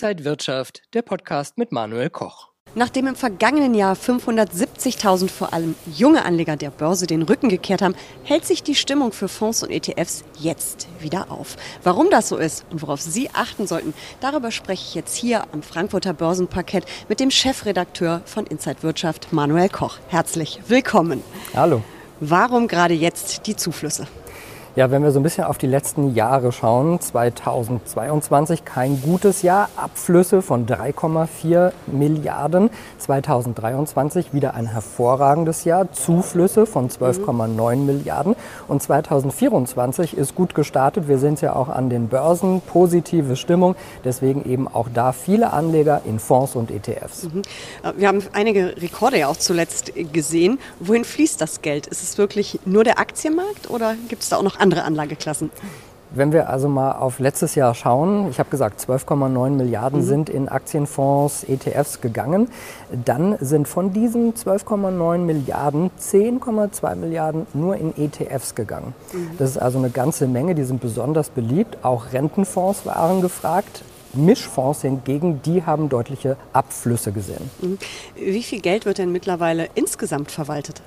Inside Wirtschaft, der Podcast mit Manuel Koch. Nachdem im vergangenen Jahr 570.000 vor allem junge Anleger der Börse den Rücken gekehrt haben, hält sich die Stimmung für Fonds und ETFs jetzt wieder auf. Warum das so ist und worauf Sie achten sollten, darüber spreche ich jetzt hier am Frankfurter Börsenparkett mit dem Chefredakteur von Inside Wirtschaft, Manuel Koch. Herzlich willkommen. Hallo. Warum gerade jetzt die Zuflüsse? Ja, wenn wir so ein bisschen auf die letzten Jahre schauen, 2022 kein gutes Jahr, Abflüsse von 3,4 Milliarden, 2023 wieder ein hervorragendes Jahr, Zuflüsse von 12,9 mhm. Milliarden und 2024 ist gut gestartet. Wir sind ja auch an den Börsen, positive Stimmung, deswegen eben auch da viele Anleger in Fonds und ETFs. Mhm. Wir haben einige Rekorde ja auch zuletzt gesehen. Wohin fließt das Geld? Ist es wirklich nur der Aktienmarkt oder gibt es da auch noch andere andere Anlageklassen. Wenn wir also mal auf letztes Jahr schauen, ich habe gesagt, 12,9 Milliarden mhm. sind in Aktienfonds, ETFs gegangen, dann sind von diesen 12,9 Milliarden 10,2 Milliarden nur in ETFs gegangen. Mhm. Das ist also eine ganze Menge, die sind besonders beliebt. Auch Rentenfonds waren gefragt. Mischfonds hingegen, die haben deutliche Abflüsse gesehen. Mhm. Wie viel Geld wird denn mittlerweile insgesamt verwaltet?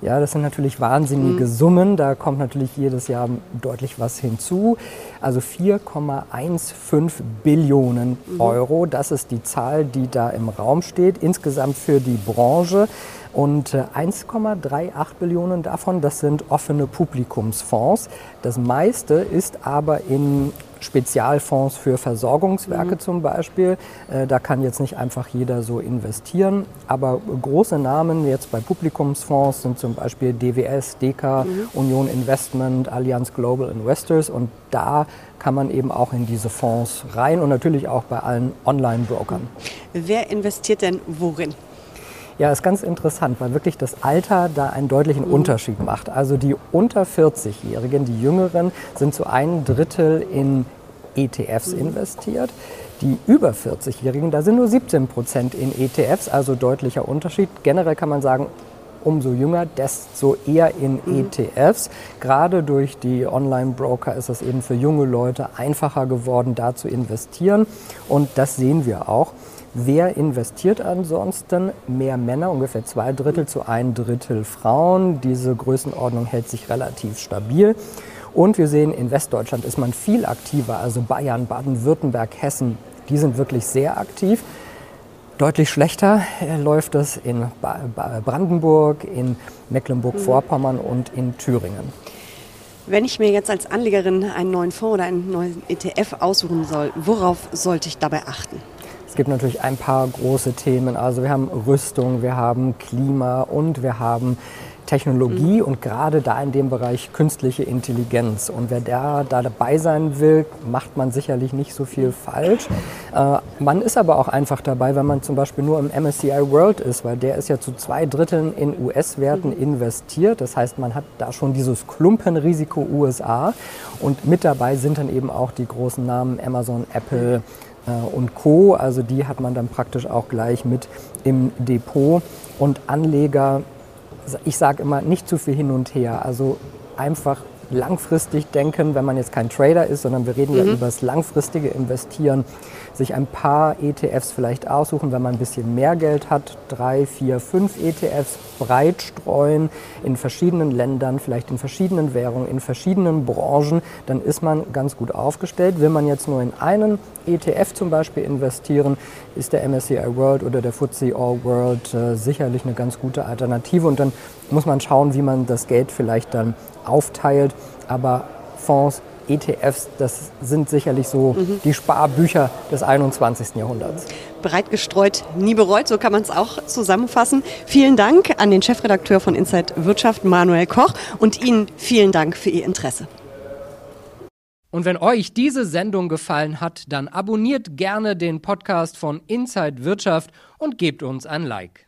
Ja, das sind natürlich wahnsinnige mhm. Summen. Da kommt natürlich jedes Jahr deutlich was hinzu. Also 4,15 Billionen mhm. Euro, das ist die Zahl, die da im Raum steht. Insgesamt für die Branche. Und 1,38 äh, Billionen davon, das sind offene Publikumsfonds. Das meiste ist aber in Spezialfonds für Versorgungswerke mhm. zum Beispiel. Äh, da kann jetzt nicht einfach jeder so investieren. Aber große Namen jetzt bei Publikumsfonds sind zum Beispiel DWS, DK, mhm. Union Investment, Allianz Global Investors. Und da kann man eben auch in diese Fonds rein und natürlich auch bei allen Online-Brokern. Wer investiert denn worin? Ja, ist ganz interessant, weil wirklich das Alter da einen deutlichen mhm. Unterschied macht. Also die unter 40-Jährigen, die Jüngeren, sind zu einem Drittel in ETFs mhm. investiert. Die über 40-Jährigen, da sind nur 17 Prozent in ETFs, also deutlicher Unterschied. Generell kann man sagen, umso jünger, desto eher in mhm. ETFs. Gerade durch die Online-Broker ist es eben für junge Leute einfacher geworden, da zu investieren. Und das sehen wir auch. Wer investiert ansonsten? Mehr Männer, ungefähr zwei Drittel zu ein Drittel Frauen. Diese Größenordnung hält sich relativ stabil. Und wir sehen, in Westdeutschland ist man viel aktiver, also Bayern, Baden-Württemberg, Hessen, die sind wirklich sehr aktiv. Deutlich schlechter äh, läuft es in Brandenburg, in Mecklenburg-Vorpommern und in Thüringen. Wenn ich mir jetzt als Anlegerin einen neuen Fonds oder einen neuen ETF aussuchen soll, worauf sollte ich dabei achten? Es gibt natürlich ein paar große Themen. Also wir haben Rüstung, wir haben Klima und wir haben Technologie mhm. und gerade da in dem Bereich künstliche Intelligenz. Und wer da, da dabei sein will, macht man sicherlich nicht so viel falsch. Äh, man ist aber auch einfach dabei, wenn man zum Beispiel nur im MSCI World ist, weil der ist ja zu zwei Dritteln in US-Werten mhm. investiert. Das heißt, man hat da schon dieses Klumpenrisiko USA. Und mit dabei sind dann eben auch die großen Namen Amazon, Apple, äh, und Co. Also die hat man dann praktisch auch gleich mit im Depot. Und Anleger, ich sage immer, nicht zu viel hin und her. Also einfach langfristig denken, wenn man jetzt kein Trader ist, sondern wir reden mhm. ja über das langfristige Investieren, sich ein paar ETFs vielleicht aussuchen, wenn man ein bisschen mehr Geld hat, drei, vier, fünf ETFs breit streuen in verschiedenen Ländern, vielleicht in verschiedenen Währungen, in verschiedenen Branchen, dann ist man ganz gut aufgestellt. Will man jetzt nur in einen ETF zum Beispiel investieren, ist der MSCI World oder der FTSE All World äh, sicherlich eine ganz gute Alternative und dann muss man schauen, wie man das Geld vielleicht dann aufteilt. Aber Fonds, ETFs, das sind sicherlich so mhm. die Sparbücher des 21. Jahrhunderts. Breit gestreut, nie bereut, so kann man es auch zusammenfassen. Vielen Dank an den Chefredakteur von Inside Wirtschaft, Manuel Koch, und Ihnen vielen Dank für Ihr Interesse. Und wenn euch diese Sendung gefallen hat, dann abonniert gerne den Podcast von Inside Wirtschaft und gebt uns ein Like.